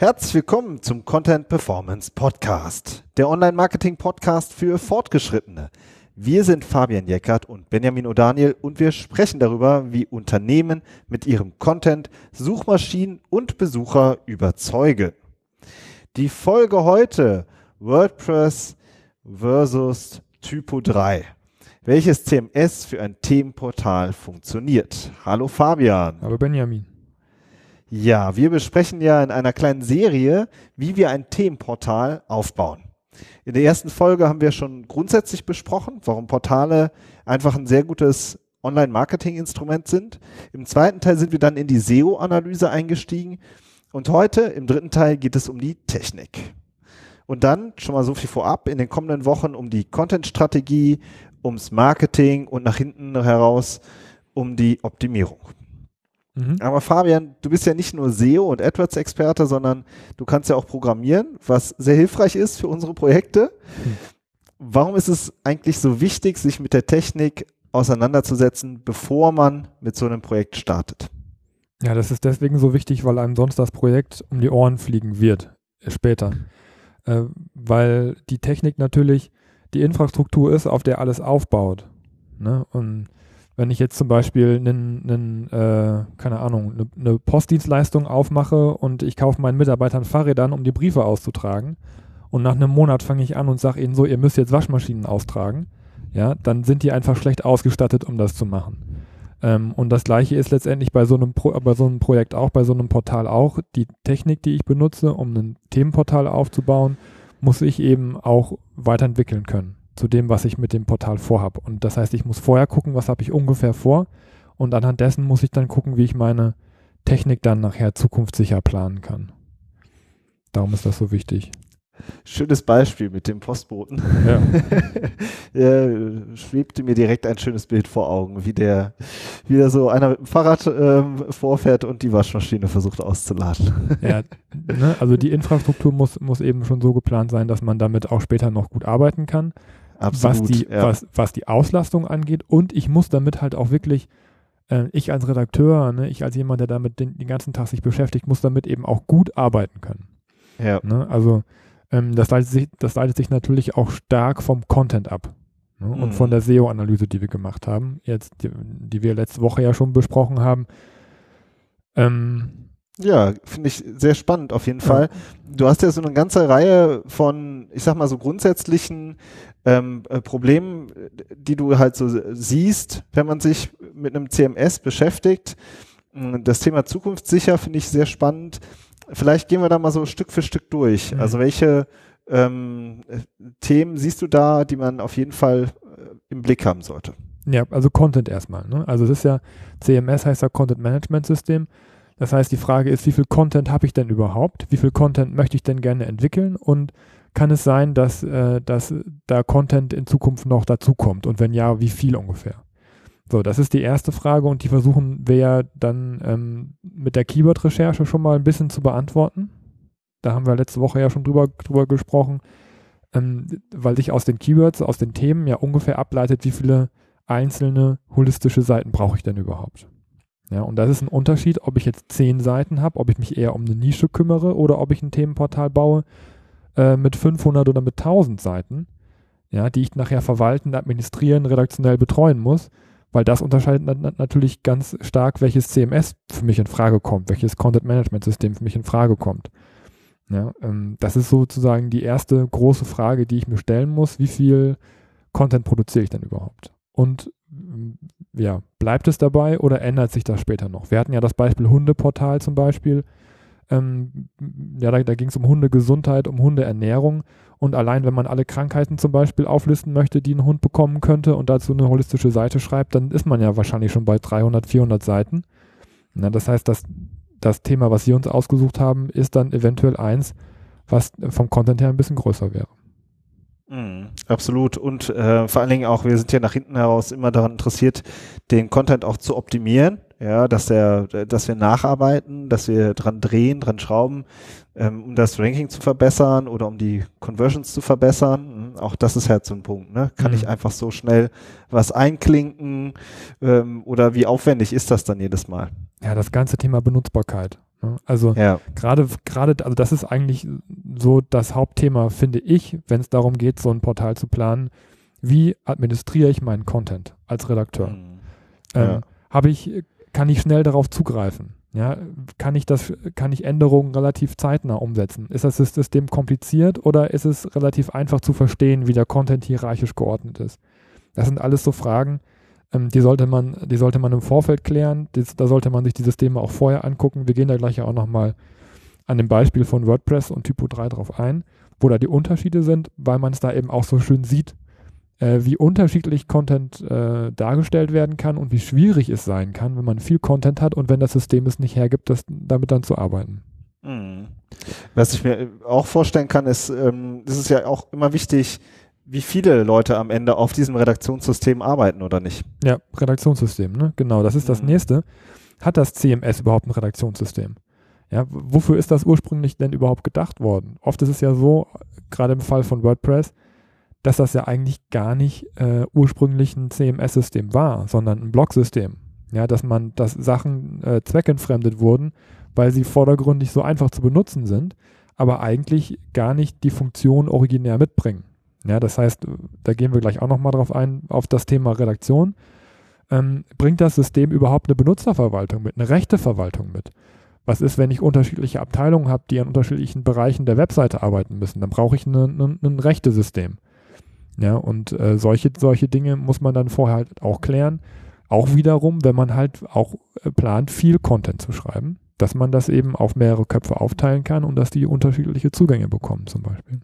Herzlich willkommen zum Content Performance Podcast, der Online-Marketing-Podcast für Fortgeschrittene. Wir sind Fabian Jeckert und Benjamin O'Daniel und wir sprechen darüber, wie Unternehmen mit ihrem Content Suchmaschinen und Besucher überzeugen. Die Folge heute WordPress versus Typo 3. Welches CMS für ein Themenportal funktioniert? Hallo Fabian. Hallo Benjamin. Ja, wir besprechen ja in einer kleinen Serie, wie wir ein Themenportal aufbauen. In der ersten Folge haben wir schon grundsätzlich besprochen, warum Portale einfach ein sehr gutes Online-Marketing-Instrument sind. Im zweiten Teil sind wir dann in die SEO-Analyse eingestiegen. Und heute, im dritten Teil, geht es um die Technik. Und dann, schon mal so viel vorab, in den kommenden Wochen um die Content-Strategie, ums Marketing und nach hinten heraus um die Optimierung. Mhm. Aber Fabian, du bist ja nicht nur SEO und AdWords-Experte, sondern du kannst ja auch programmieren, was sehr hilfreich ist für unsere Projekte. Mhm. Warum ist es eigentlich so wichtig, sich mit der Technik auseinanderzusetzen, bevor man mit so einem Projekt startet? Ja, das ist deswegen so wichtig, weil einem sonst das Projekt um die Ohren fliegen wird äh, später. Äh, weil die Technik natürlich die Infrastruktur ist, auf der alles aufbaut. Ne? Und wenn ich jetzt zum Beispiel einen, einen äh, keine Ahnung, eine, eine, Postdienstleistung aufmache und ich kaufe meinen Mitarbeitern Fahrrädern, um die Briefe auszutragen und nach einem Monat fange ich an und sage ihnen so, ihr müsst jetzt Waschmaschinen austragen, ja, dann sind die einfach schlecht ausgestattet, um das zu machen. Ähm, und das gleiche ist letztendlich bei so, einem Pro bei so einem Projekt auch, bei so einem Portal auch. Die Technik, die ich benutze, um ein Themenportal aufzubauen, muss ich eben auch weiterentwickeln können zu dem, was ich mit dem Portal vorhab. Und das heißt, ich muss vorher gucken, was habe ich ungefähr vor und anhand dessen muss ich dann gucken, wie ich meine Technik dann nachher zukunftssicher planen kann. Darum ist das so wichtig. Schönes Beispiel mit dem Postboten. Ja. ja, schwebte mir direkt ein schönes Bild vor Augen, wie der, wie der so einer mit dem Fahrrad ähm, vorfährt und die Waschmaschine versucht auszuladen. Ja, ne, also die Infrastruktur muss, muss eben schon so geplant sein, dass man damit auch später noch gut arbeiten kann. Absolut, was, die, ja. was, was die Auslastung angeht. Und ich muss damit halt auch wirklich, äh, ich als Redakteur, ne, ich als jemand, der damit den, den, ganzen Tag sich beschäftigt, muss damit eben auch gut arbeiten können. Ja. Ne? Also ähm, das, leitet sich, das leitet sich natürlich auch stark vom Content ab. Ne? Mhm. Und von der SEO-Analyse, die wir gemacht haben, jetzt, die, die, wir letzte Woche ja schon besprochen haben. Ähm, ja, finde ich sehr spannend auf jeden ja. Fall. Du hast ja so eine ganze Reihe von, ich sag mal so grundsätzlichen ähm, äh, Problemen, die du halt so siehst, wenn man sich mit einem CMS beschäftigt. Mm, das Thema zukunftssicher finde ich sehr spannend. Vielleicht gehen wir da mal so Stück für Stück durch. Mhm. Also welche ähm, Themen siehst du da, die man auf jeden Fall äh, im Blick haben sollte? Ja, also Content erstmal. Ne? Also es ist ja, CMS heißt ja Content Management System. Das heißt, die Frage ist, wie viel Content habe ich denn überhaupt? Wie viel Content möchte ich denn gerne entwickeln? Und kann es sein, dass, äh, dass da Content in Zukunft noch dazukommt? Und wenn ja, wie viel ungefähr? So, das ist die erste Frage und die versuchen wir ja dann ähm, mit der Keyword-Recherche schon mal ein bisschen zu beantworten. Da haben wir letzte Woche ja schon drüber, drüber gesprochen, ähm, weil sich aus den Keywords, aus den Themen ja ungefähr ableitet, wie viele einzelne holistische Seiten brauche ich denn überhaupt. Ja, und das ist ein Unterschied, ob ich jetzt zehn Seiten habe, ob ich mich eher um eine Nische kümmere oder ob ich ein Themenportal baue, äh, mit 500 oder mit 1000 Seiten, ja, die ich nachher verwalten, administrieren, redaktionell betreuen muss, weil das unterscheidet na natürlich ganz stark, welches CMS für mich in Frage kommt, welches Content Management System für mich in Frage kommt. Ja, ähm, das ist sozusagen die erste große Frage, die ich mir stellen muss. Wie viel Content produziere ich denn überhaupt? Und mm, ja, bleibt es dabei oder ändert sich das später noch? Wir hatten ja das Beispiel Hundeportal zum Beispiel. Ähm, ja, da, da ging es um Hundegesundheit, um Hundeernährung. Und allein, wenn man alle Krankheiten zum Beispiel auflisten möchte, die ein Hund bekommen könnte und dazu eine holistische Seite schreibt, dann ist man ja wahrscheinlich schon bei 300, 400 Seiten. Na, das heißt, das, das Thema, was Sie uns ausgesucht haben, ist dann eventuell eins, was vom Content her ein bisschen größer wäre. Mhm, absolut. Und äh, vor allen Dingen auch, wir sind ja nach hinten heraus immer daran interessiert, den Content auch zu optimieren ja, dass der, dass wir nacharbeiten, dass wir dran drehen, dran schrauben, ähm, um das Ranking zu verbessern oder um die Conversions zu verbessern. Auch das ist halt so ein Punkt. Ne? Kann mhm. ich einfach so schnell was einklinken ähm, oder wie aufwendig ist das dann jedes Mal? Ja, das ganze Thema Benutzbarkeit. Ne? Also ja. gerade, gerade, also das ist eigentlich so das Hauptthema, finde ich, wenn es darum geht, so ein Portal zu planen. Wie administriere ich meinen Content als Redakteur? Mhm. Ähm, ja. Habe ich, kann ich schnell darauf zugreifen? Ja, kann ich das, kann ich Änderungen relativ zeitnah umsetzen? Ist das System kompliziert oder ist es relativ einfach zu verstehen, wie der Content hierarchisch geordnet ist? Das sind alles so Fragen, ähm, die sollte man, die sollte man im Vorfeld klären. Das, da sollte man sich die Systeme auch vorher angucken. Wir gehen da gleich ja auch nochmal an dem Beispiel von WordPress und Typo 3 drauf ein, wo da die Unterschiede sind, weil man es da eben auch so schön sieht, äh, wie unterschiedlich Content äh, dargestellt werden kann und wie schwierig es sein kann, wenn man viel Content hat und wenn das System es nicht hergibt, das, damit dann zu arbeiten. Mhm. Was ich mir auch vorstellen kann, ist, ähm, es ist ja auch immer wichtig, wie viele Leute am Ende auf diesem Redaktionssystem arbeiten oder nicht. Ja, Redaktionssystem, ne? Genau, das ist das mhm. nächste. Hat das CMS überhaupt ein Redaktionssystem? Ja, wofür ist das ursprünglich denn überhaupt gedacht worden? Oft ist es ja so, gerade im Fall von WordPress, dass das ja eigentlich gar nicht äh, ursprünglich ein CMS-System war, sondern ein Blog-System. Ja, dass man, dass Sachen äh, zweckentfremdet wurden, weil sie vordergründig so einfach zu benutzen sind, aber eigentlich gar nicht die Funktion originär mitbringen. Ja, das heißt, da gehen wir gleich auch nochmal drauf ein, auf das Thema Redaktion. Ähm, bringt das System überhaupt eine Benutzerverwaltung mit, eine Rechteverwaltung mit? Was ist, wenn ich unterschiedliche Abteilungen habe, die an unterschiedlichen Bereichen der Webseite arbeiten müssen? Dann brauche ich ein Rechtesystem. Ja, und äh, solche, solche Dinge muss man dann vorher halt auch klären. Auch wiederum, wenn man halt auch äh, plant, viel Content zu schreiben, dass man das eben auf mehrere Köpfe aufteilen kann und dass die unterschiedliche Zugänge bekommen, zum Beispiel.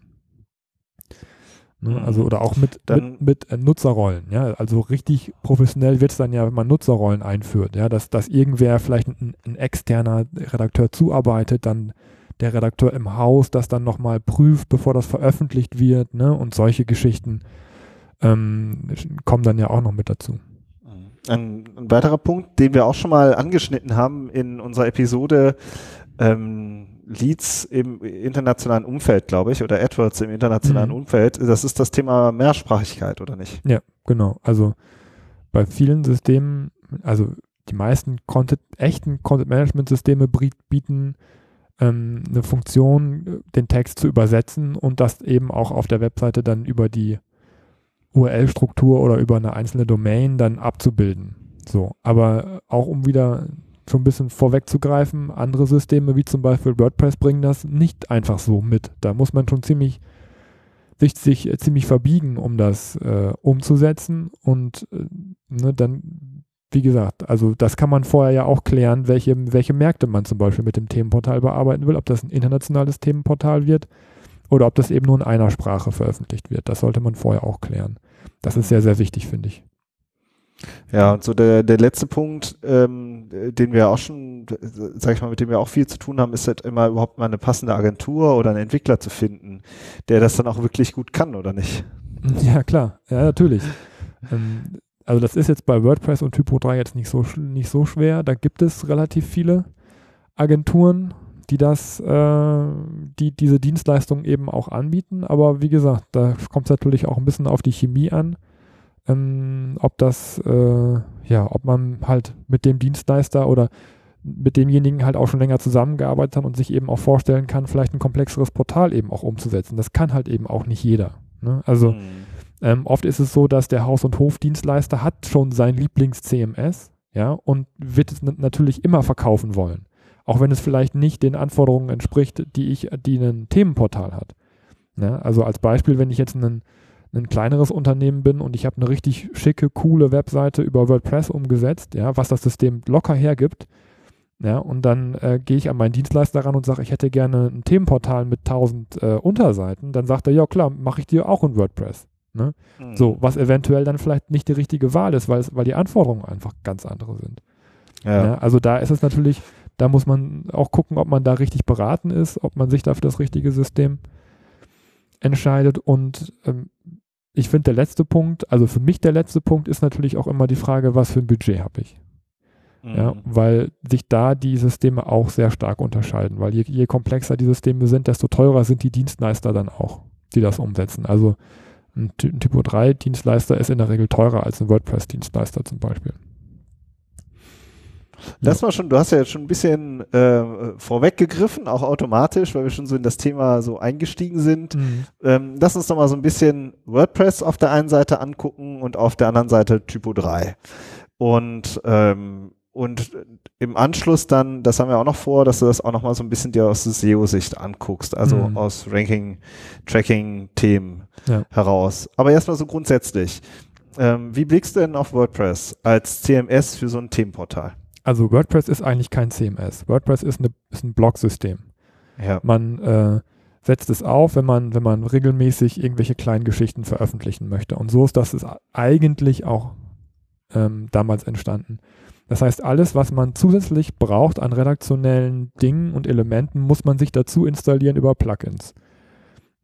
Ne, also oder auch mit, dann, mit, mit äh, Nutzerrollen, ja. Also richtig professionell wird es dann ja, wenn man Nutzerrollen einführt, ja, dass, dass irgendwer vielleicht ein, ein externer Redakteur zuarbeitet, dann der Redakteur im Haus das dann nochmal prüft, bevor das veröffentlicht wird, ne? Und solche Geschichten ähm, kommen dann ja auch noch mit dazu. Ein, ein, weiterer Punkt, den wir auch schon mal angeschnitten haben in unserer Episode ähm, Leads im internationalen Umfeld, glaube ich, oder AdWords im internationalen mhm. Umfeld, das ist das Thema Mehrsprachigkeit, oder nicht? Ja, genau. Also bei vielen Systemen, also die meisten Content, echten Content-Management-Systeme bieten ähm, eine Funktion, den Text zu übersetzen und das eben auch auf der Webseite dann über die URL-Struktur oder über eine einzelne Domain dann abzubilden. So, aber auch um wieder schon ein bisschen vorwegzugreifen, andere Systeme wie zum Beispiel WordPress bringen das nicht einfach so mit. Da muss man schon ziemlich sich, sich ziemlich verbiegen, um das äh, umzusetzen und äh, ne, dann wie gesagt, also das kann man vorher ja auch klären, welche, welche Märkte man zum Beispiel mit dem Themenportal bearbeiten will, ob das ein internationales Themenportal wird oder ob das eben nur in einer Sprache veröffentlicht wird. Das sollte man vorher auch klären. Das ist sehr, sehr wichtig, finde ich. Ja, und so der, der letzte Punkt, ähm, den wir auch schon, sag ich mal, mit dem wir auch viel zu tun haben, ist halt immer überhaupt mal eine passende Agentur oder einen Entwickler zu finden, der das dann auch wirklich gut kann, oder nicht? Ja, klar, ja, natürlich. ähm, also das ist jetzt bei WordPress und Typo 3 jetzt nicht so, nicht so schwer. Da gibt es relativ viele Agenturen, die das, äh, die diese Dienstleistungen eben auch anbieten. Aber wie gesagt, da kommt es natürlich auch ein bisschen auf die Chemie an. Ähm, ob das, äh, ja, ob man halt mit dem Dienstleister oder mit demjenigen halt auch schon länger zusammengearbeitet hat und sich eben auch vorstellen kann, vielleicht ein komplexeres Portal eben auch umzusetzen. Das kann halt eben auch nicht jeder. Ne? Also mhm ähm, oft ist es so, dass der Haus- und Hofdienstleister hat schon sein Lieblings-CMS, ja, und wird es natürlich immer verkaufen wollen. Auch wenn es vielleicht nicht den Anforderungen entspricht, die ich, die ein Themenportal hat. Ja, also als Beispiel, wenn ich jetzt ein, ein kleineres Unternehmen bin und ich habe eine richtig schicke, coole Webseite über WordPress umgesetzt, ja, was das System locker hergibt, ja, und dann äh, gehe ich an meinen Dienstleister ran und sage, ich hätte gerne ein Themenportal mit 1000 äh, Unterseiten, dann sagt er, ja klar, mache ich dir auch in WordPress. Ne? Mhm. So, was eventuell dann vielleicht nicht die richtige Wahl ist, weil, weil die Anforderungen einfach ganz andere sind. Ja. ja. also da ist es natürlich, da muss man auch gucken, ob man da richtig beraten ist, ob man sich da für das richtige System entscheidet. Und ähm, ich finde, der letzte Punkt, also für mich der letzte Punkt ist natürlich auch immer die Frage, was für ein Budget habe ich. Mhm. Ja, weil sich da die Systeme auch sehr stark unterscheiden, weil je, je komplexer die Systeme sind, desto teurer sind die Dienstleister dann auch, die das umsetzen. Also ein, ein Typo 3 Dienstleister ist in der Regel teurer als ein WordPress Dienstleister zum Beispiel. Lass mal schon, du hast ja jetzt schon ein bisschen äh, vorweggegriffen, auch automatisch, weil wir schon so in das Thema so eingestiegen sind. Mhm. Ähm, lass uns doch mal so ein bisschen WordPress auf der einen Seite angucken und auf der anderen Seite Typo 3. Und ähm, und im Anschluss dann, das haben wir auch noch vor, dass du das auch noch mal so ein bisschen dir aus der SEO-Sicht anguckst, also mhm. aus Ranking, Tracking-Themen ja. heraus. Aber erstmal so grundsätzlich. Ähm, wie blickst du denn auf WordPress als CMS für so ein Themenportal? Also WordPress ist eigentlich kein CMS. WordPress ist, eine, ist ein Blog-System. Ja. Man äh, setzt es auf, wenn man, wenn man regelmäßig irgendwelche kleinen Geschichten veröffentlichen möchte. Und so ist das ist eigentlich auch ähm, damals entstanden. Das heißt, alles, was man zusätzlich braucht an redaktionellen Dingen und Elementen, muss man sich dazu installieren über Plugins.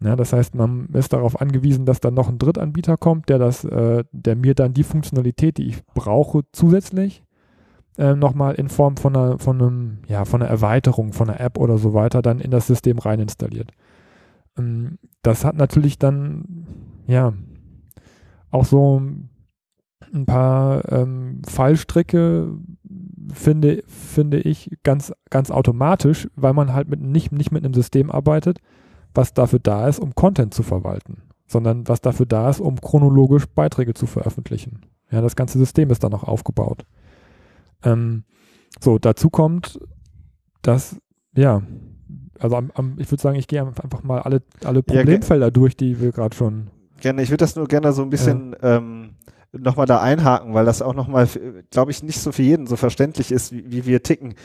Ja, das heißt, man ist darauf angewiesen, dass dann noch ein Drittanbieter kommt, der das, äh, der mir dann die Funktionalität, die ich brauche, zusätzlich äh, nochmal in Form von einer, von einem, ja, von einer Erweiterung, von einer App oder so weiter dann in das System rein installiert. Ähm, das hat natürlich dann, ja, auch so ein paar ähm, Fallstricke, finde, finde ich, ganz, ganz automatisch, weil man halt mit, nicht, nicht mit einem System arbeitet, was dafür da ist, um Content zu verwalten, sondern was dafür da ist, um chronologisch Beiträge zu veröffentlichen. Ja, das ganze System ist dann noch aufgebaut. Ähm, so, dazu kommt, dass, ja, also am, am, ich würde sagen, ich gehe einfach mal alle, alle Problemfelder ja, durch, die wir gerade schon. Gerne, ich würde das nur gerne so ein bisschen ja. ähm, nochmal da einhaken, weil das auch nochmal, glaube ich, nicht so für jeden so verständlich ist, wie, wie wir ticken.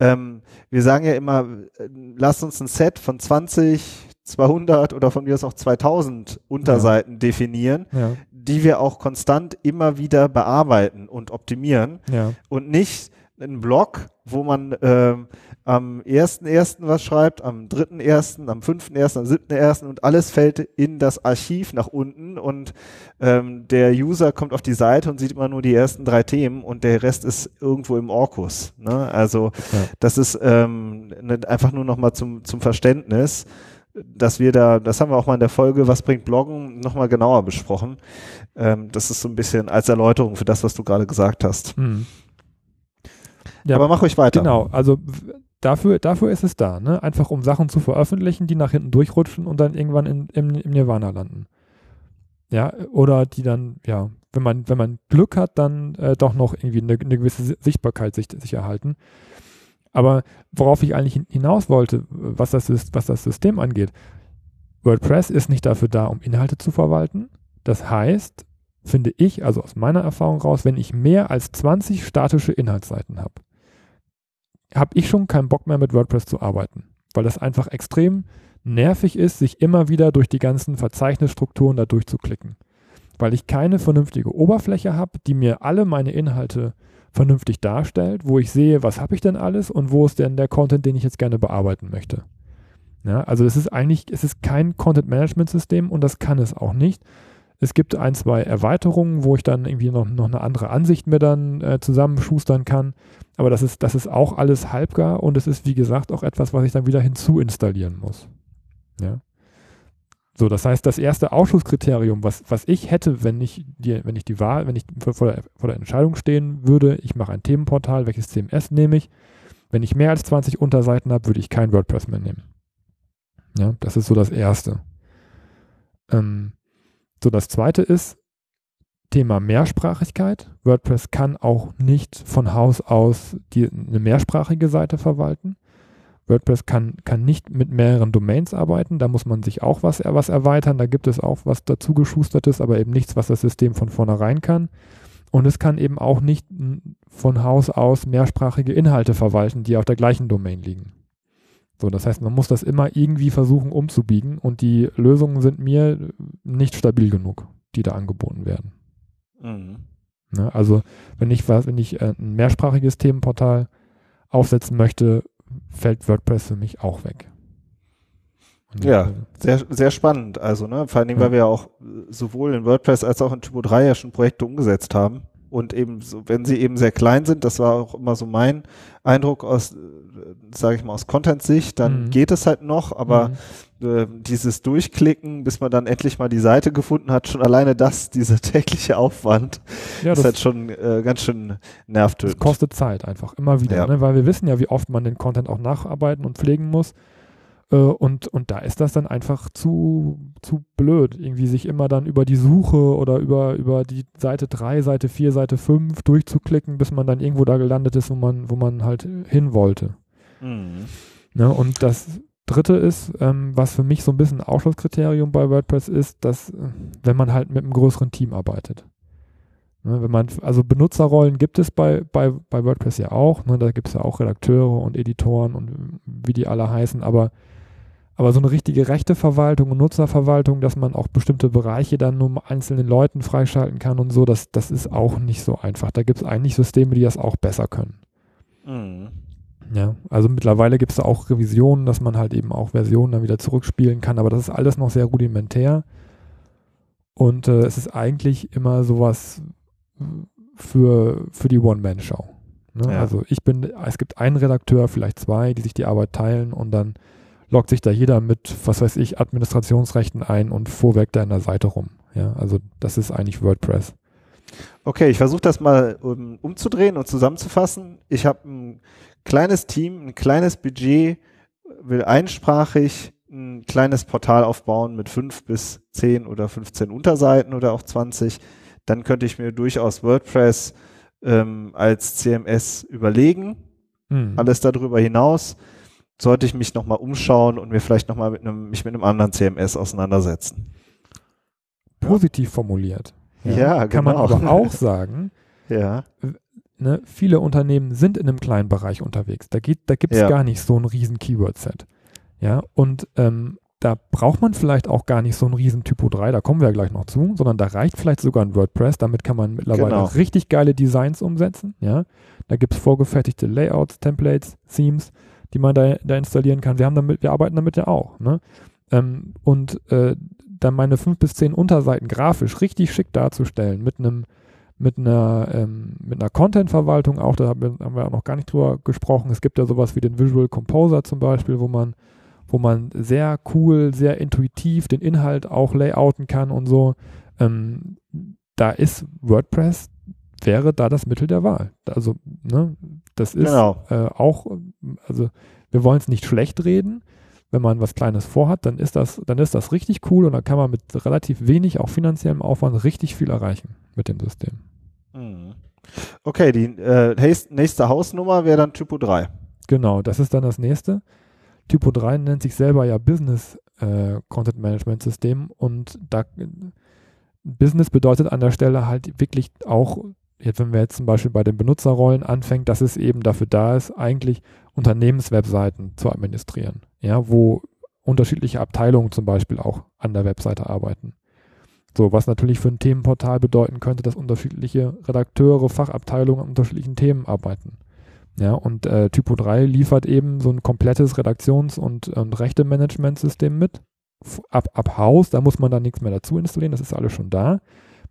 Ähm, wir sagen ja immer, äh, lasst uns ein Set von 20, 200 oder von mir aus auch 2000 Unterseiten ja. definieren, ja. Die wir auch konstant immer wieder bearbeiten und optimieren ja. und nicht einen Blog, wo man ähm, am 1.1. was schreibt, am 3.1., am 5.1., am 7.1. und alles fällt in das Archiv nach unten und ähm, der User kommt auf die Seite und sieht immer nur die ersten drei Themen und der Rest ist irgendwo im Orkus. Ne? Also ja. das ist ähm, ne, einfach nur nochmal zum, zum Verständnis dass wir da, das haben wir auch mal in der Folge, was bringt Bloggen, nochmal genauer besprochen. Ähm, das ist so ein bisschen als Erläuterung für das, was du gerade gesagt hast. Mhm. Ja, Aber mach euch weiter. Genau, also dafür, dafür ist es da, ne? Einfach um Sachen zu veröffentlichen, die nach hinten durchrutschen und dann irgendwann in, im, im Nirvana landen. Ja, oder die dann, ja, wenn man, wenn man Glück hat, dann äh, doch noch irgendwie eine, eine gewisse Sichtbarkeit sich, sich erhalten. Aber worauf ich eigentlich hinaus wollte, was das, ist, was das System angeht, WordPress ist nicht dafür da, um Inhalte zu verwalten. Das heißt, finde ich, also aus meiner Erfahrung raus, wenn ich mehr als 20 statische Inhaltsseiten habe, habe ich schon keinen Bock mehr mit WordPress zu arbeiten, weil das einfach extrem nervig ist, sich immer wieder durch die ganzen Verzeichnisstrukturen da durchzuklicken. Weil ich keine vernünftige Oberfläche habe, die mir alle meine Inhalte vernünftig darstellt, wo ich sehe, was habe ich denn alles und wo ist denn der Content, den ich jetzt gerne bearbeiten möchte. Ja, also es ist eigentlich, es ist kein Content-Management-System und das kann es auch nicht. Es gibt ein, zwei Erweiterungen, wo ich dann irgendwie noch, noch eine andere Ansicht mir dann äh, zusammenschustern kann. Aber das ist, das ist auch alles halbgar und es ist, wie gesagt, auch etwas, was ich dann wieder hinzuinstallieren muss. Ja. So, das heißt, das erste Ausschusskriterium, was, was ich hätte, wenn ich die, wenn ich die Wahl, wenn ich vor der, vor der Entscheidung stehen würde, ich mache ein Themenportal, welches CMS nehme ich? Wenn ich mehr als 20 Unterseiten habe, würde ich kein WordPress mehr nehmen. Ja, das ist so das erste. Ähm, so, das zweite ist Thema Mehrsprachigkeit. WordPress kann auch nicht von Haus aus die, eine mehrsprachige Seite verwalten. WordPress kann, kann nicht mit mehreren Domains arbeiten, da muss man sich auch was, was erweitern, da gibt es auch was dazu geschustertes, aber eben nichts, was das System von vornherein kann. Und es kann eben auch nicht von Haus aus mehrsprachige Inhalte verwalten, die auf der gleichen Domain liegen. So, das heißt, man muss das immer irgendwie versuchen umzubiegen und die Lösungen sind mir nicht stabil genug, die da angeboten werden. Mhm. Ne, also, wenn ich was, wenn ich äh, ein mehrsprachiges Themenportal aufsetzen möchte, fällt WordPress für mich auch weg. Und ja, sehr, sehr spannend. Also, ne, vor allem, ja. weil wir ja auch sowohl in WordPress als auch in Typo 3 ja schon Projekte umgesetzt haben und eben so, wenn sie eben sehr klein sind, das war auch immer so mein Eindruck aus, äh, sage ich mal, aus Content-Sicht, dann mhm. geht es halt noch, aber mhm. Äh, dieses Durchklicken, bis man dann endlich mal die Seite gefunden hat, schon alleine das, dieser tägliche Aufwand, ja, ist halt schon äh, ganz schön nervtötend. Das kostet Zeit einfach, immer wieder, ja. ne? weil wir wissen ja, wie oft man den Content auch nacharbeiten und pflegen muss. Äh, und, und da ist das dann einfach zu, zu blöd, irgendwie sich immer dann über die Suche oder über, über die Seite 3, Seite 4, Seite 5 durchzuklicken, bis man dann irgendwo da gelandet ist, wo man, wo man halt hin wollte. Mhm. Ne, und das Dritte ist, ähm, was für mich so ein bisschen Ausschlusskriterium bei WordPress ist, dass, äh, wenn man halt mit einem größeren Team arbeitet. Ne, wenn man, also Benutzerrollen gibt es bei, bei, bei WordPress ja auch, ne, da gibt es ja auch Redakteure und Editoren und wie die alle heißen, aber aber so eine richtige Rechteverwaltung und Nutzerverwaltung, dass man auch bestimmte Bereiche dann nur einzelnen Leuten freischalten kann und so, das, das ist auch nicht so einfach. Da gibt es eigentlich Systeme, die das auch besser können. Mhm. Ja, also mittlerweile gibt es da auch Revisionen, dass man halt eben auch Versionen dann wieder zurückspielen kann, aber das ist alles noch sehr rudimentär. Und äh, es ist eigentlich immer sowas für, für die One-Man-Show. Ne? Ja. Also ich bin, es gibt einen Redakteur, vielleicht zwei, die sich die Arbeit teilen und dann loggt sich da jeder mit, was weiß ich, Administrationsrechten ein und vorweg da in der Seite rum. Ja, also das ist eigentlich WordPress. Okay, ich versuche das mal um, umzudrehen und zusammenzufassen. Ich habe ein kleines Team, ein kleines Budget, will einsprachig ein kleines Portal aufbauen mit fünf bis zehn oder 15 Unterseiten oder auch 20. Dann könnte ich mir durchaus WordPress ähm, als CMS überlegen. Mhm. Alles darüber hinaus sollte ich mich nochmal umschauen und mir vielleicht nochmal mit einem, mich mit einem anderen CMS auseinandersetzen. Positiv formuliert. Ja, ja Kann genau. man aber auch sagen, ja. Ne, viele Unternehmen sind in einem kleinen Bereich unterwegs. Da, da gibt es ja. gar nicht so ein riesen Keyword-Set. Ja, und ähm, da braucht man vielleicht auch gar nicht so ein riesen Typo 3, da kommen wir ja gleich noch zu, sondern da reicht vielleicht sogar ein WordPress, damit kann man mittlerweile genau. richtig geile Designs umsetzen, ja. Da gibt es vorgefertigte Layouts, Templates, Themes, die man da, da installieren kann. Wir haben damit, wir arbeiten damit ja auch. Ne? Ähm, und äh, dann meine fünf bis zehn Unterseiten grafisch richtig schick darzustellen mit einem mit einer, ähm, mit einer Content-Verwaltung auch, da haben wir, haben wir auch noch gar nicht drüber gesprochen. Es gibt ja sowas wie den Visual Composer zum Beispiel, wo man, wo man sehr cool, sehr intuitiv den Inhalt auch layouten kann und so. Ähm, da ist WordPress, wäre da das Mittel der Wahl. Also, ne, das ist genau. äh, auch, also wir wollen es nicht schlecht reden. Wenn man was Kleines vorhat, dann ist das, dann ist das richtig cool und dann kann man mit relativ wenig, auch finanziellem Aufwand, richtig viel erreichen mit dem System. Mhm. Okay, die äh, nächste Hausnummer wäre dann Typo 3. Genau, das ist dann das nächste. Typo 3 nennt sich selber ja Business äh, Content Management System und da Business bedeutet an der Stelle halt wirklich auch jetzt, wenn wir jetzt zum Beispiel bei den Benutzerrollen anfängt, dass es eben dafür da ist, eigentlich Unternehmenswebseiten zu administrieren, ja, wo unterschiedliche Abteilungen zum Beispiel auch an der Webseite arbeiten. So, was natürlich für ein Themenportal bedeuten könnte, dass unterschiedliche Redakteure, Fachabteilungen an unterschiedlichen Themen arbeiten. Ja, und äh, Typo 3 liefert eben so ein komplettes Redaktions- und, und Rechte-Management-System mit. Ab, ab Haus, da muss man dann nichts mehr dazu installieren, das ist alles schon da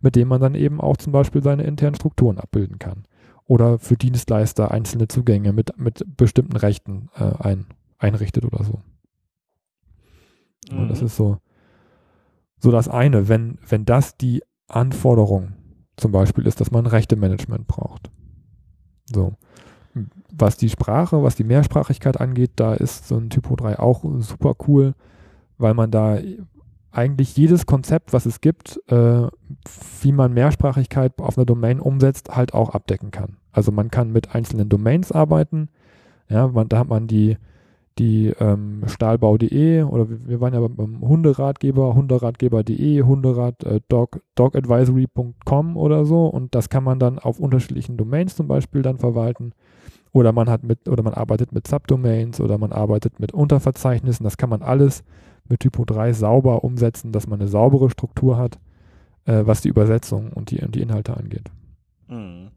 mit dem man dann eben auch zum Beispiel seine internen Strukturen abbilden kann. Oder für Dienstleister einzelne Zugänge mit, mit bestimmten Rechten äh, ein, einrichtet oder so. Mhm. Und das ist so, so das eine, wenn, wenn das die Anforderung zum Beispiel ist, dass man Rechte-Management braucht. So. Was die Sprache, was die Mehrsprachigkeit angeht, da ist so ein Typo 3 auch super cool, weil man da eigentlich jedes Konzept, was es gibt, äh, wie man Mehrsprachigkeit auf einer Domain umsetzt, halt auch abdecken kann. Also man kann mit einzelnen Domains arbeiten. Ja, man, da hat man die, die ähm, stahlbau.de oder wir waren ja beim Hunderatgeber, hunderatgeber.de, Hunderat, äh, dog, dogadvisory.com oder so und das kann man dann auf unterschiedlichen Domains zum Beispiel dann verwalten. Oder man hat mit, oder man arbeitet mit Subdomains oder man arbeitet mit Unterverzeichnissen, das kann man alles mit Typo 3 sauber umsetzen, dass man eine saubere Struktur hat, äh, was die Übersetzung und die, und die Inhalte angeht. Mhm.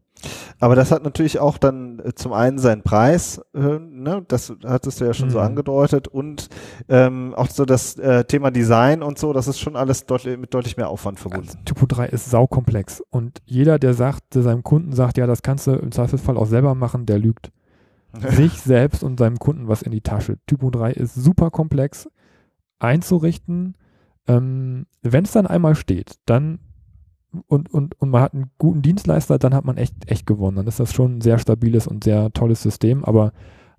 Aber das hat natürlich auch dann äh, zum einen seinen Preis, äh, ne? das hattest du ja schon mhm. so angedeutet, und ähm, auch so das äh, Thema Design und so, das ist schon alles deutlich, mit deutlich mehr Aufwand verbunden. Also, Typo 3 ist saukomplex und jeder, der sagt, der seinem Kunden sagt, ja, das kannst du im Zweifelsfall auch selber machen, der lügt. sich selbst und seinem Kunden was in die Tasche. Typo 3 ist super komplex einzurichten. Ähm, Wenn es dann einmal steht, dann und, und, und man hat einen guten Dienstleister, dann hat man echt, echt gewonnen. Dann ist das schon ein sehr stabiles und sehr tolles System, aber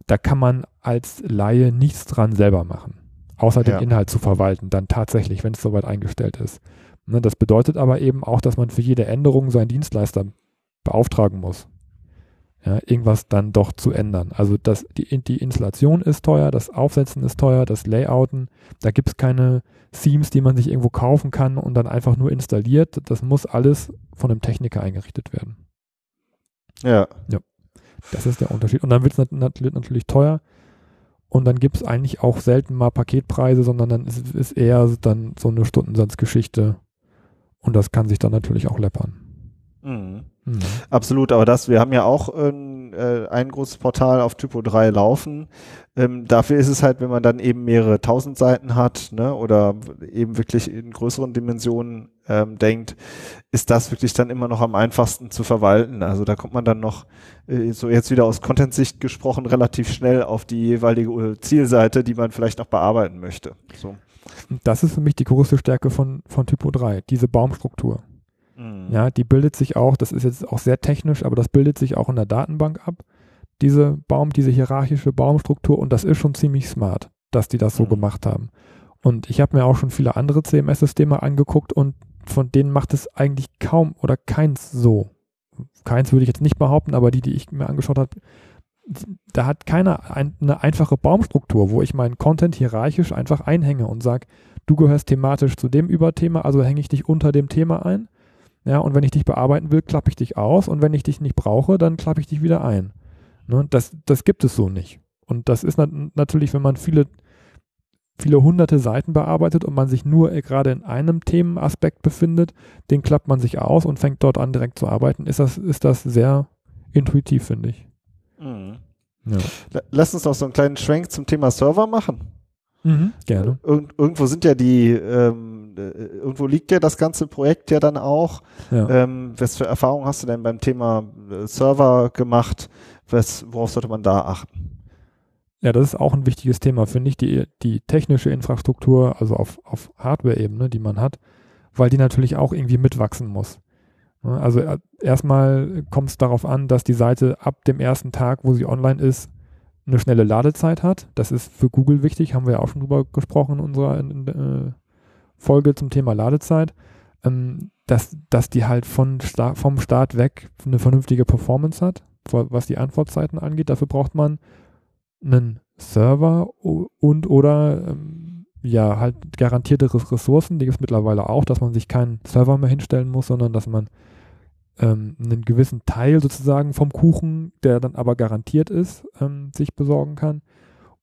da kann man als Laie nichts dran selber machen. Außer den ja. Inhalt zu verwalten, dann tatsächlich, wenn es soweit eingestellt ist. Ne, das bedeutet aber eben auch, dass man für jede Änderung seinen Dienstleister beauftragen muss ja, irgendwas dann doch zu ändern. Also das, die, die Installation ist teuer, das Aufsetzen ist teuer, das Layouten, da gibt es keine Themes, die man sich irgendwo kaufen kann und dann einfach nur installiert. Das muss alles von einem Techniker eingerichtet werden. Ja. Ja. Das ist der Unterschied. Und dann wird es nat natürlich teuer. Und dann gibt es eigentlich auch selten mal Paketpreise, sondern dann ist, es eher dann so eine Stundensatzgeschichte. Und das kann sich dann natürlich auch läppern. Mhm. Absolut, aber das, wir haben ja auch ein, äh, ein großes Portal auf Typo 3 laufen. Ähm, dafür ist es halt, wenn man dann eben mehrere tausend Seiten hat, ne, oder eben wirklich in größeren Dimensionen ähm, denkt, ist das wirklich dann immer noch am einfachsten zu verwalten. Also da kommt man dann noch, äh, so jetzt wieder aus Content-Sicht gesprochen, relativ schnell auf die jeweilige Zielseite, die man vielleicht noch bearbeiten möchte. So. Das ist für mich die größte Stärke von, von Typo 3, diese Baumstruktur. Mhm. Ja, die bildet sich auch, das ist jetzt auch sehr technisch, aber das bildet sich auch in der Datenbank ab. Diese Baum, diese hierarchische Baumstruktur und das ist schon ziemlich smart, dass die das so mhm. gemacht haben. Und ich habe mir auch schon viele andere CMS-Systeme angeguckt und von denen macht es eigentlich kaum oder keins so. Keins würde ich jetzt nicht behaupten, aber die, die ich mir angeschaut habe, da hat keiner ein, eine einfache Baumstruktur, wo ich meinen Content hierarchisch einfach einhänge und sage, du gehörst thematisch zu dem Überthema, also hänge ich dich unter dem Thema ein. Ja, und wenn ich dich bearbeiten will, klappe ich dich aus und wenn ich dich nicht brauche, dann klappe ich dich wieder ein. Ne, das, das gibt es so nicht. Und das ist nat natürlich, wenn man viele, viele hunderte Seiten bearbeitet und man sich nur gerade in einem Themenaspekt befindet, den klappt man sich aus und fängt dort an, direkt zu arbeiten, ist das, ist das sehr intuitiv, finde ich. Mhm. Ja. Lass uns noch so einen kleinen Schwenk zum Thema Server machen. Mhm, gerne. Ir irgendwo sind ja die ähm, äh, irgendwo liegt ja das ganze Projekt ja dann auch. Ja. Ähm, was für Erfahrungen hast du denn beim Thema äh, Server gemacht? Was, worauf sollte man da achten? Ja, das ist auch ein wichtiges Thema, finde ich, die, die technische Infrastruktur, also auf, auf Hardware-Ebene, die man hat, weil die natürlich auch irgendwie mitwachsen muss. Ne, also äh, erstmal kommt es darauf an, dass die Seite ab dem ersten Tag, wo sie online ist, eine schnelle Ladezeit hat. Das ist für Google wichtig, haben wir ja auch schon drüber gesprochen in unserer in, in, Folge zum Thema Ladezeit, ähm, dass, dass die halt von Sta vom Start weg eine vernünftige Performance hat, was die Antwortzeiten angeht. Dafür braucht man einen Server und oder ähm, ja, halt garantierte Ressourcen, die gibt es mittlerweile auch, dass man sich keinen Server mehr hinstellen muss, sondern dass man ähm, einen gewissen Teil sozusagen vom Kuchen, der dann aber garantiert ist, ähm, sich besorgen kann.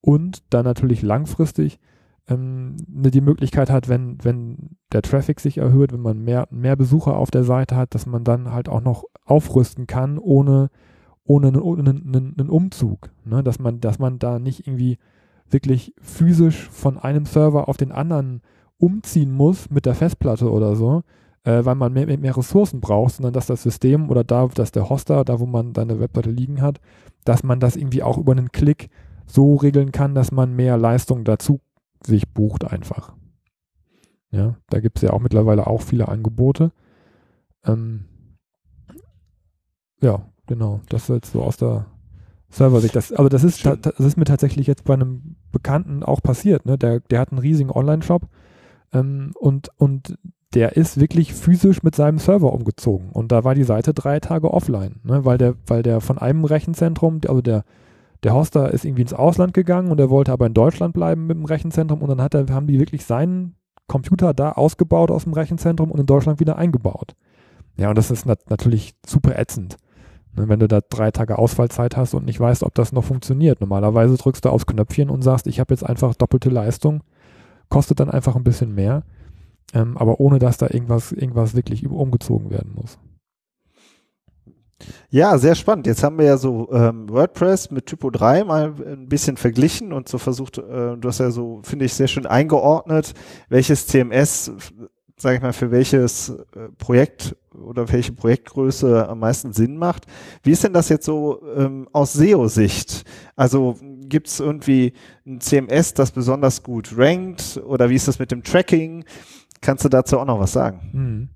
Und dann natürlich langfristig ähm, ne, die Möglichkeit hat, wenn, wenn der Traffic sich erhöht, wenn man mehr, mehr Besucher auf der Seite hat, dass man dann halt auch noch aufrüsten kann, ohne, ohne einen, einen, einen Umzug. Ne? Dass, man, dass man da nicht irgendwie wirklich physisch von einem Server auf den anderen umziehen muss mit der Festplatte oder so, äh, weil man mehr, mehr Ressourcen braucht, sondern dass das System oder da, dass der Hoster, da wo man seine Webseite liegen hat, dass man das irgendwie auch über einen Klick so regeln kann, dass man mehr Leistung dazu sich bucht einfach. Ja, da gibt es ja auch mittlerweile auch viele Angebote. Ähm, ja, genau. Das ist jetzt so aus der Server-Sicht. Das, aber das ist, das ist mir tatsächlich jetzt bei einem Bekannten auch passiert. Ne? Der, der hat einen riesigen Online-Shop ähm, und, und der ist wirklich physisch mit seinem Server umgezogen. Und da war die Seite drei Tage offline, ne? weil, der, weil der von einem Rechenzentrum, also der der Hoster ist irgendwie ins Ausland gegangen und er wollte aber in Deutschland bleiben mit dem Rechenzentrum und dann hat er, haben die wirklich seinen Computer da ausgebaut aus dem Rechenzentrum und in Deutschland wieder eingebaut. Ja, und das ist nat natürlich super ätzend. Ne, wenn du da drei Tage Ausfallzeit hast und nicht weißt, ob das noch funktioniert. Normalerweise drückst du aufs Knöpfchen und sagst, ich habe jetzt einfach doppelte Leistung, kostet dann einfach ein bisschen mehr, ähm, aber ohne dass da irgendwas, irgendwas wirklich umgezogen werden muss. Ja, sehr spannend. Jetzt haben wir ja so ähm, WordPress mit Typo 3 mal ein bisschen verglichen und so versucht, äh, du hast ja so, finde ich, sehr schön eingeordnet, welches CMS, sage ich mal, für welches äh, Projekt oder welche Projektgröße am meisten Sinn macht. Wie ist denn das jetzt so ähm, aus SEO-Sicht? Also gibt es irgendwie ein CMS, das besonders gut rankt oder wie ist das mit dem Tracking? Kannst du dazu auch noch was sagen? Hm.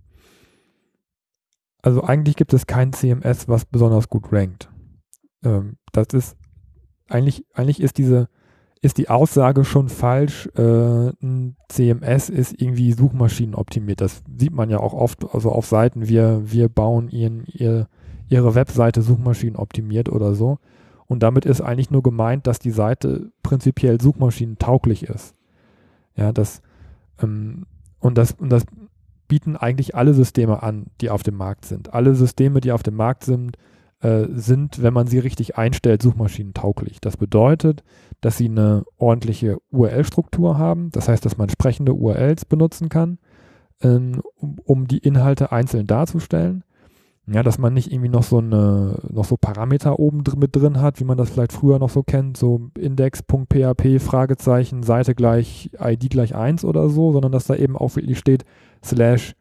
Also eigentlich gibt es kein CMS, was besonders gut rankt. Ähm, das ist eigentlich, eigentlich ist diese, ist die Aussage schon falsch, äh, ein CMS ist irgendwie suchmaschinenoptimiert. Das sieht man ja auch oft, also auf Seiten, wir, wir bauen ihren, ihr, ihre Webseite suchmaschinenoptimiert oder so. Und damit ist eigentlich nur gemeint, dass die Seite prinzipiell suchmaschinentauglich ist. Ja, das, ähm, und das, und das bieten eigentlich alle Systeme an, die auf dem Markt sind. Alle Systeme, die auf dem Markt sind, äh, sind, wenn man sie richtig einstellt, suchmaschinentauglich. Das bedeutet, dass sie eine ordentliche URL-Struktur haben. Das heißt, dass man sprechende URLs benutzen kann, ähm, um, um die Inhalte einzeln darzustellen. Ja, dass man nicht irgendwie noch so eine, noch so Parameter oben dr mit drin hat, wie man das vielleicht früher noch so kennt, so index.php, Fragezeichen, Seite gleich, ID gleich 1 oder so, sondern dass da eben auch wirklich steht, slash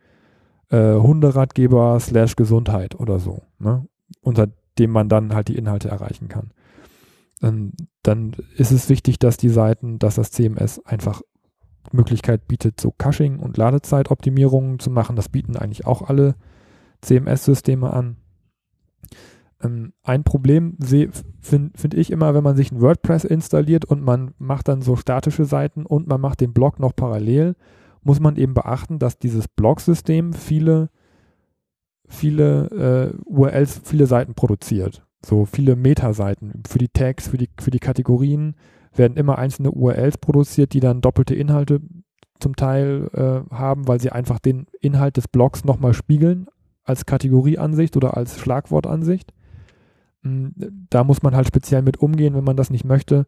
äh, Hunderatgeber slash Gesundheit oder so, ne? unter dem man dann halt die Inhalte erreichen kann. Dann, dann ist es wichtig, dass die Seiten, dass das CMS einfach Möglichkeit bietet, so Caching und Ladezeitoptimierungen zu machen. Das bieten eigentlich auch alle CMS-Systeme an. Ähm, ein Problem finde find ich immer, wenn man sich ein WordPress installiert und man macht dann so statische Seiten und man macht den Blog noch parallel, muss man eben beachten, dass dieses Blog-System viele, viele äh, URLs, viele Seiten produziert. So viele Meta-Seiten für die Tags, für die, für die Kategorien werden immer einzelne URLs produziert, die dann doppelte Inhalte zum Teil äh, haben, weil sie einfach den Inhalt des Blogs nochmal spiegeln als Kategorieansicht oder als Schlagwortansicht. Hm, da muss man halt speziell mit umgehen, wenn man das nicht möchte,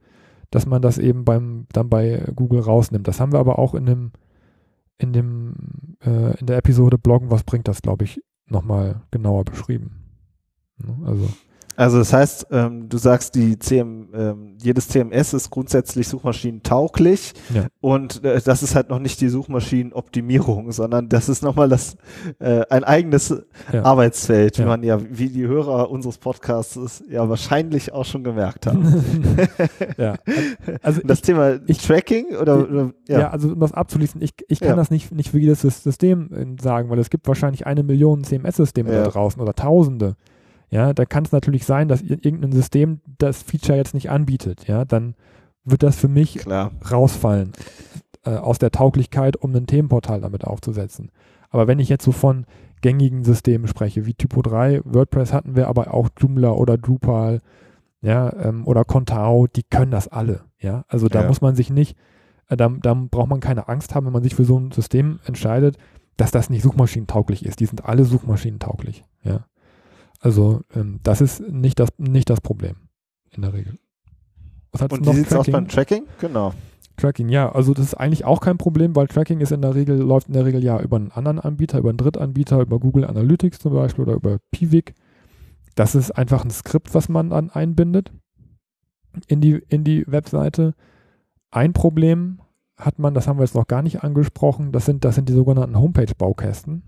dass man das eben beim, dann bei Google rausnimmt. Das haben wir aber auch in dem, in dem, äh, in der Episode Bloggen, was bringt das, glaube ich, nochmal genauer beschrieben. Ne, also also das heißt, ähm, du sagst, die CM, ähm, jedes CMS ist grundsätzlich suchmaschinentauglich ja. und äh, das ist halt noch nicht die Suchmaschinenoptimierung, sondern das ist nochmal das äh, ein eigenes ja. Arbeitsfeld, wie ja. man ja, wie die Hörer unseres Podcasts ja wahrscheinlich auch schon gemerkt haben. ja. Also das ich, Thema ich, Tracking oder, oder ja. also um das abzuschließen, ich, ich kann das nicht, nicht für jedes System äh, sagen, weil es gibt wahrscheinlich eine Million CMS-Systeme da draußen oder Tausende. Ja, da kann es natürlich sein, dass irgendein System das Feature jetzt nicht anbietet. Ja, dann wird das für mich Klar. rausfallen äh, aus der Tauglichkeit, um ein Themenportal damit aufzusetzen. Aber wenn ich jetzt so von gängigen Systemen spreche, wie Typo 3, WordPress hatten wir, aber auch Joomla oder Drupal, ja, ähm, oder Contao, die können das alle. Ja, also da ja. muss man sich nicht, äh, da, da braucht man keine Angst haben, wenn man sich für so ein System entscheidet, dass das nicht suchmaschinentauglich ist. Die sind alle suchmaschinentauglich. Ja. Also ähm, das ist nicht das, nicht das Problem in der Regel. Was Und wie sieht es aus beim Tracking? Genau. Tracking, ja, also das ist eigentlich auch kein Problem, weil Tracking ist in der Regel, läuft in der Regel ja über einen anderen Anbieter, über einen Drittanbieter, über Google Analytics zum Beispiel oder über Piwik. Das ist einfach ein Skript, was man dann einbindet in die, in die Webseite. Ein Problem hat man, das haben wir jetzt noch gar nicht angesprochen, das sind, das sind die sogenannten Homepage-Baukästen.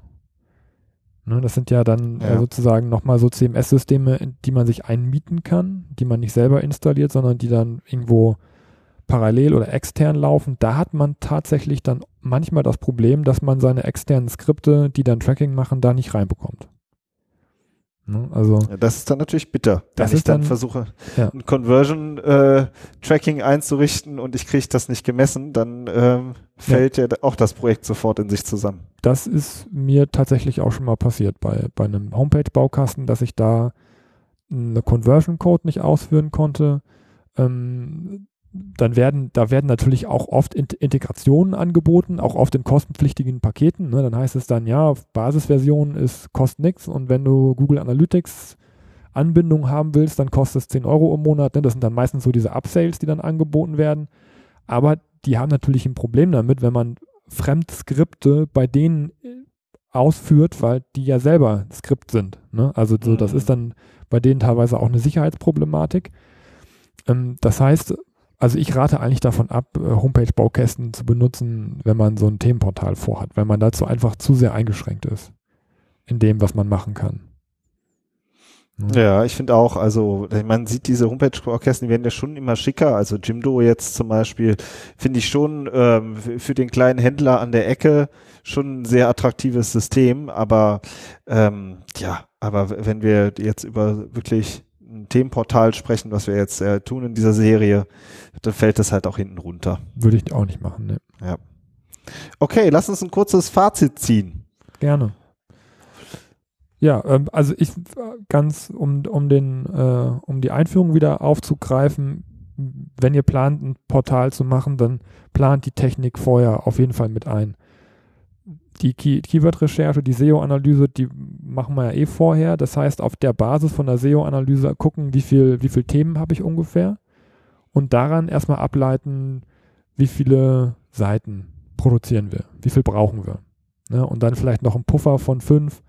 Ne, das sind ja dann äh, ja. Äh, sozusagen nochmal so CMS-Systeme, die man sich einmieten kann, die man nicht selber installiert, sondern die dann irgendwo parallel oder extern laufen. Da hat man tatsächlich dann manchmal das Problem, dass man seine externen Skripte, die dann Tracking machen, da nicht reinbekommt. Ne? Also ja, das ist dann natürlich bitter, wenn ich dann, dann versuche, ja. ein Conversion-Tracking äh, einzurichten und ich kriege das nicht gemessen, dann ähm, fällt ja. ja. auch das Projekt sofort in sich zusammen. Das ist mir tatsächlich auch schon mal passiert bei, bei einem Homepage-Baukasten, dass ich da eine Conversion-Code nicht ausführen konnte. Ähm, dann werden, da werden natürlich auch oft Integrationen angeboten, auch oft in kostenpflichtigen Paketen. Ne? Dann heißt es dann, ja, Basisversion ist, kostet nichts und wenn du Google Analytics Anbindung haben willst, dann kostet es 10 Euro im Monat. Ne? Das sind dann meistens so diese Upsales, die dann angeboten werden. Aber die haben natürlich ein Problem damit, wenn man Fremdskripte bei denen ausführt, weil die ja selber Skript sind. Ne? Also so, das Mhm. ist dann bei denen teilweise auch eine Sicherheitsproblematik. Ähm, das heißt, also ich rate eigentlich davon ab, äh, Homepage-Baukästen zu benutzen, wenn man so ein Themenportal vorhat, weil man dazu einfach zu sehr eingeschränkt ist in dem, was man machen kann. Ne? Ja, ich finde auch, also man sieht diese Homepage-Orchester, die werden ja schon immer schicker. Also Jimdo jetzt zum Beispiel, finde ich schon ähm, für den kleinen Händler an der Ecke schon ein sehr attraktives System. Aber ähm, ja, aber wenn wir jetzt über wirklich Themenportal sprechen, was wir jetzt äh, tun in dieser Serie, dann fällt das halt auch hinten runter. Würde ich auch nicht machen, ne? Okay, lass uns ein kurzes Fazit ziehen. Gerne. Ja, ähm, also ich ganz, um, um den, äh, um die Einführung wieder aufzugreifen, wenn ihr plant, ein Portal zu machen, dann plant die Technik vorher auf jeden Fall mit ein. Die Key Keyword-Recherche, die SEO-Analyse, die machen wir ja eh vorher. Das heißt, auf der Basis von der SEO-Analyse gucken, wie viel, wie viel Themen habe ich ungefähr und daran erstmal ableiten, wie viele Seiten produzieren wir, wie viel brauchen wir. Ne? Und dann vielleicht noch ein Puffer von fünf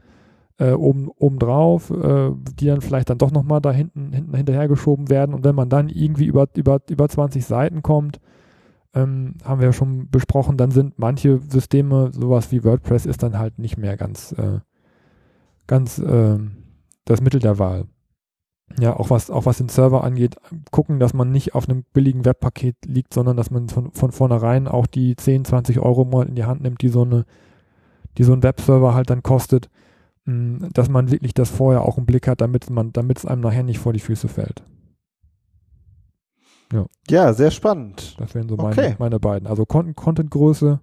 äh, oben, oben äh, die dann vielleicht dann doch nochmal da hinten, hinten hinterhergeschoben werden. Und wenn man dann irgendwie über, über, über 20 Seiten kommt, ähm, haben wir ja schon besprochen, dann sind manche Systeme, sowas wie WordPress, ist dann halt nicht mehr ganz, äh, ganz ähm, das Mittel der Wahl. Ja, auch was, auch was den Server angeht, gucken, dass man nicht auf einem billigen Webpaket liegt, sondern dass man von, von vornherein auch die 10, 20 Euro mal in die Hand nimmt, die so eine, die so ein Webserver halt dann kostet, mh, dass man wirklich das vorher auch im Blick hat, damit man, damit es einem nachher nicht vor die Füße fällt. Ja, sehr spannend. Das wären so meine, Okay. meine beiden. Also Con Content-Größe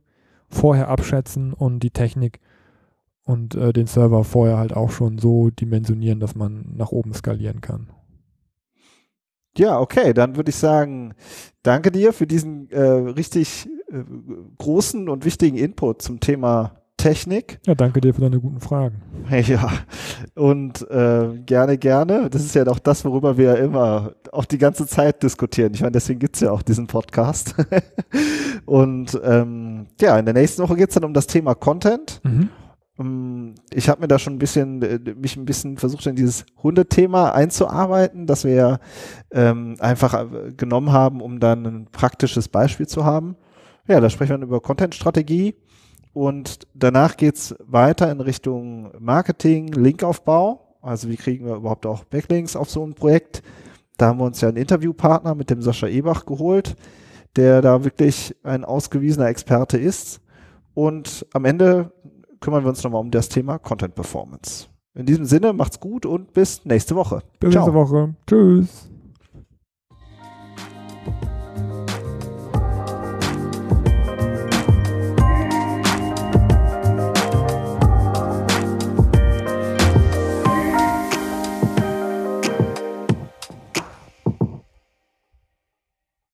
vorher abschätzen und die Technik und äh, den Server vorher halt auch schon so dimensionieren, dass man nach oben skalieren kann. Ja, okay, dann würde ich sagen, danke dir für diesen äh, richtig äh, großen und wichtigen Input zum Thema Technik. Ja, danke dir für deine guten Fragen. Ja, und äh, gerne, gerne. Das ist ja doch das, worüber wir immer auch die ganze Zeit diskutieren. Ich meine, deswegen gibt's ja auch diesen Podcast. und ähm, ja, in der nächsten Woche geht's dann um das Thema Content. Ähm, Ich habe mir da schon ein bisschen, äh, mich ein bisschen versucht, in dieses Hundethema einzuarbeiten, das wir ja ähm, einfach äh, genommen haben, um dann ein praktisches Beispiel zu haben. Ja, da sprechen wir über Content-Strategie und danach geht's weiter in Richtung Marketing, Linkaufbau. Also wie kriegen wir überhaupt auch Backlinks auf so ein Projekt? Da haben wir uns ja einen Interviewpartner mit dem Sascha Ebach geholt, der da wirklich ein ausgewiesener Experte ist. Und am Ende kümmern wir uns nochmal um das Thema Content Performance. In diesem Sinne, macht's gut und bis nächste Woche. Bis Ciao. nächste Woche. Tschüss.